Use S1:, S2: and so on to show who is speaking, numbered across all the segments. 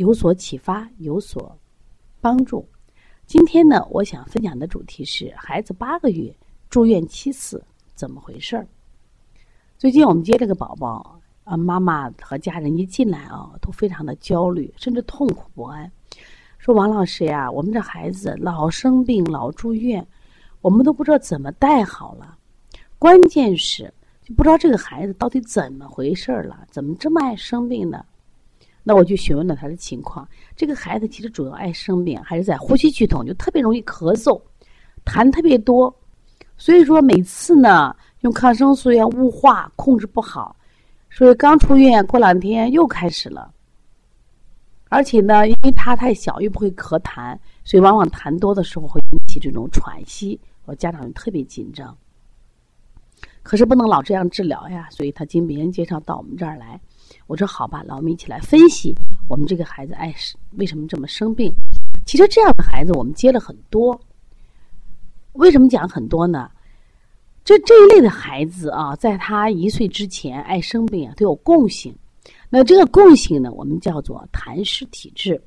S1: 有所启发、有所帮助。今天呢，我想分享的主题是孩子八个月住院七次怎么回事儿？最近我们接这个宝宝啊，妈妈和家人一进来啊，都非常的焦虑，甚至痛苦不安。说王老师呀，我们这孩子老生病老住院，我们都不知道怎么带好了。关键是就不知道这个孩子到底怎么回事儿了，怎么这么爱生病呢？那我就询问了他的情况。这个孩子其实主要爱生病还是在呼吸系统，就特别容易咳嗽，痰特别多。所以说每次呢用抗生素要雾化控制不好，所以刚出院过两天又开始了。而且呢，因为他太小又不会咳痰，所以往往痰多的时候会引起这种喘息，我家长就特别紧张。可是不能老这样治疗呀，所以他经别人介绍到我们这儿来。我说好吧，那我们一起来分析我们这个孩子爱为什么这么生病。其实这样的孩子我们接了很多。为什么讲很多呢？这这一类的孩子啊，在他一岁之前爱生病啊，都有共性。那这个共性呢，我们叫做痰湿体质。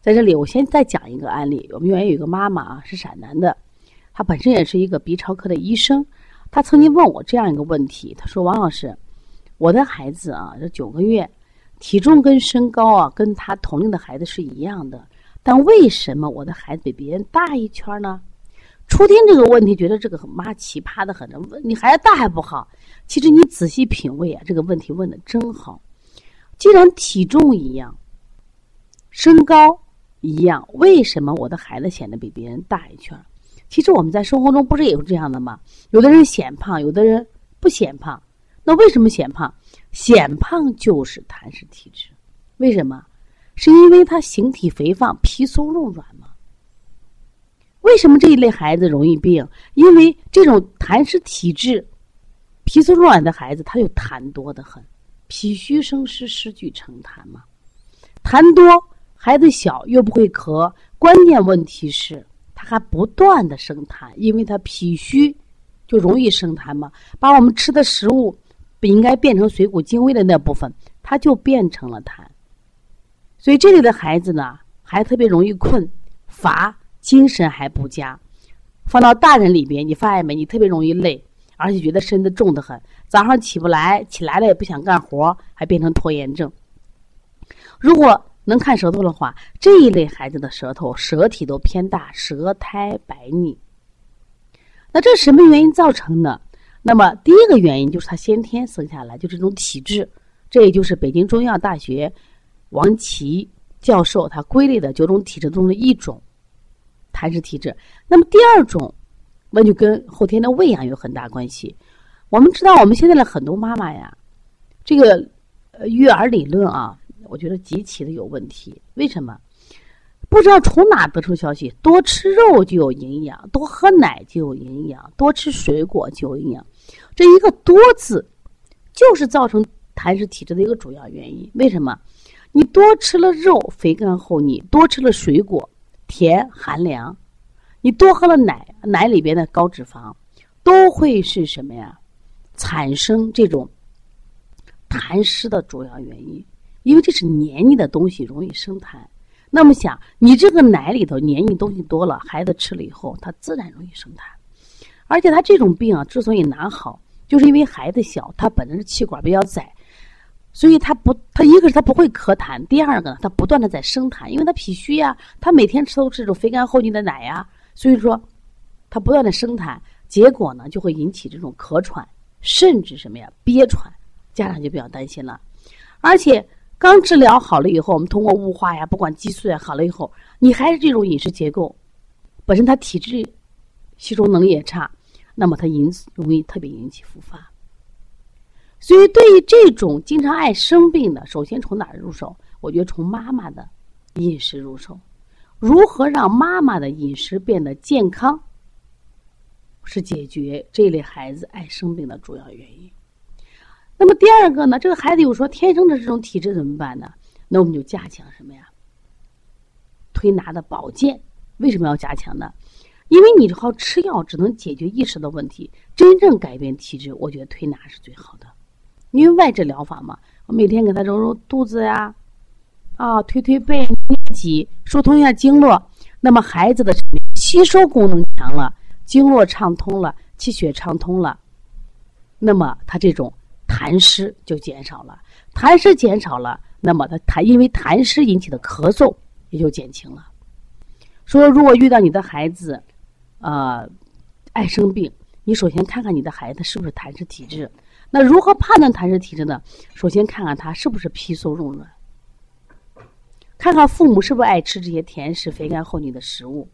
S1: 在这里，我先再讲一个案例。我们原来有一个妈妈啊，是陕南的，她本身也是一个鼻超科的医生。她曾经问我这样一个问题：她说，王老师，我的孩子啊，这九个月，体重跟身高啊，跟他同龄的孩子是一样的，但为什么我的孩子比别人大一圈呢？初听这个问题，觉得这个很妈奇葩的很。问你孩子大还不好？其实你仔细品味啊，这个问题问的真好。既然体重一样，身高一样，为什么我的孩子显得比别人大一圈？其实我们在生活中不是也是这样的吗？有的人显胖，有的人不显胖。那为什么显胖？显胖就是痰湿体质。为什么？是因为他形体肥胖，皮松肉软吗？为什么这一类孩子容易病？因为这种痰湿体质、皮松肉软的孩子，他就痰多的很。脾虚生湿，湿聚成痰嘛。痰多，孩子小又不会咳，关键问题是他还不断的生痰，因为他脾虚就容易生痰嘛。把我们吃的食物不应该变成水谷精微的那部分，它就变成了痰。所以这里的孩子呢，还特别容易困乏，精神还不佳。放到大人里边，你发现没？你特别容易累。而且觉得身子重得很，早上起不来，起来了也不想干活，还变成拖延症。如果能看舌头的话，这一类孩子的舌头舌体都偏大，舌苔白腻。那这什么原因造成的？那么第一个原因就是他先天生下来就这种体质，这也就是北京中医药大学王琦教授他归类的九种体质中的一种痰湿体质。那么第二种。那就跟后天的喂养有很大关系。我们知道，我们现在的很多妈妈呀，这个育儿理论啊，我觉得极其的有问题。为什么？不知道从哪得出消息，多吃肉就有营养，多喝奶就有营养，多吃水果就有营养。这一个“多”字，就是造成痰湿体质的一个主要原因。为什么？你多吃了肉，肥甘厚腻；多吃了水果，甜寒凉。你多喝了奶，奶里边的高脂肪，都会是什么呀？产生这种痰湿的主要原因，因为这是黏腻的东西，容易生痰。那么想，你这个奶里头黏腻东西多了，孩子吃了以后，他自然容易生痰。而且他这种病啊，之所以难好，就是因为孩子小，他本身是气管比较窄，所以他不，他一个是他不会咳痰，第二个呢，他不断的在生痰，因为他脾虚呀，他每天吃都是这种肥甘厚腻的奶呀。所以说，他不断的生痰，结果呢就会引起这种咳喘，甚至什么呀憋喘，家长就比较担心了。而且刚治疗好了以后，我们通过雾化呀，不管激素呀好了以后，你还是这种饮食结构，本身他体质吸收能力也差，那么它引容易特别引起复发。所以对于这种经常爱生病的，首先从哪儿入手？我觉得从妈妈的饮食入手。如何让妈妈的饮食变得健康，是解决这类孩子爱生病的主要原因。那么第二个呢？这个孩子有说天生的这种体质怎么办呢？那我们就加强什么呀？推拿的保健。为什么要加强呢？因为你靠吃药只能解决一时的问题，真正改变体质，我觉得推拿是最好的。因为外治疗法嘛，我每天给他揉揉肚子呀。啊，推推背、捏脊、疏通一下经络，那么孩子的吸收功能强了，经络畅通了，气血畅通了，那么他这种痰湿就减少了，痰湿减少了，那么他痰因为痰湿引起的咳嗽也就减轻了。说如果遇到你的孩子，呃，爱生病，你首先看看你的孩子是不是痰湿体质。那如何判断痰湿体质呢？首先看看他是不是皮松肉软。看看父母是不是爱吃这些甜食、肥甘厚腻的食物。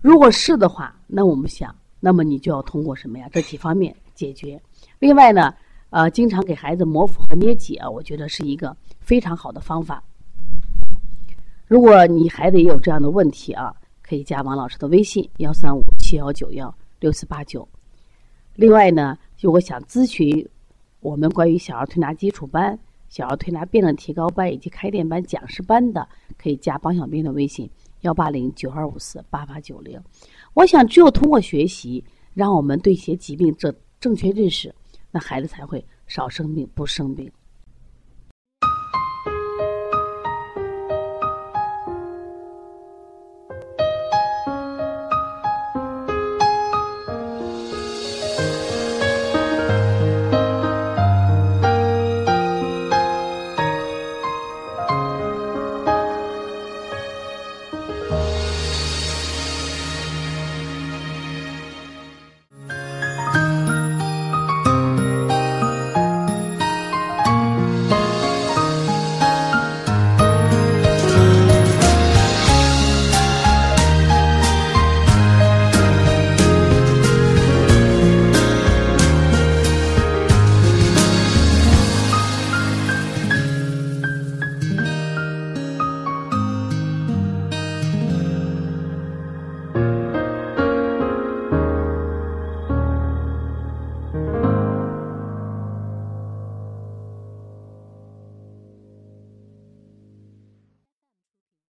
S1: 如果是的话，那我们想，那么你就要通过什么呀？这几方面解决。另外呢，呃，经常给孩子摩腹和捏脊啊，我觉得是一个非常好的方法。如果你孩子也有这样的问题啊，可以加王老师的微信：幺三五七幺九幺六四八九。另外呢，如果想咨询我们关于小儿推拿基础班。小儿推拿辩证提高班以及开店班讲师班的，可以加帮小兵的微信：幺八零九二五四八八九零。我想，只有通过学习，让我们对一些疾病正正确认识，那孩子才会少生病，不生病。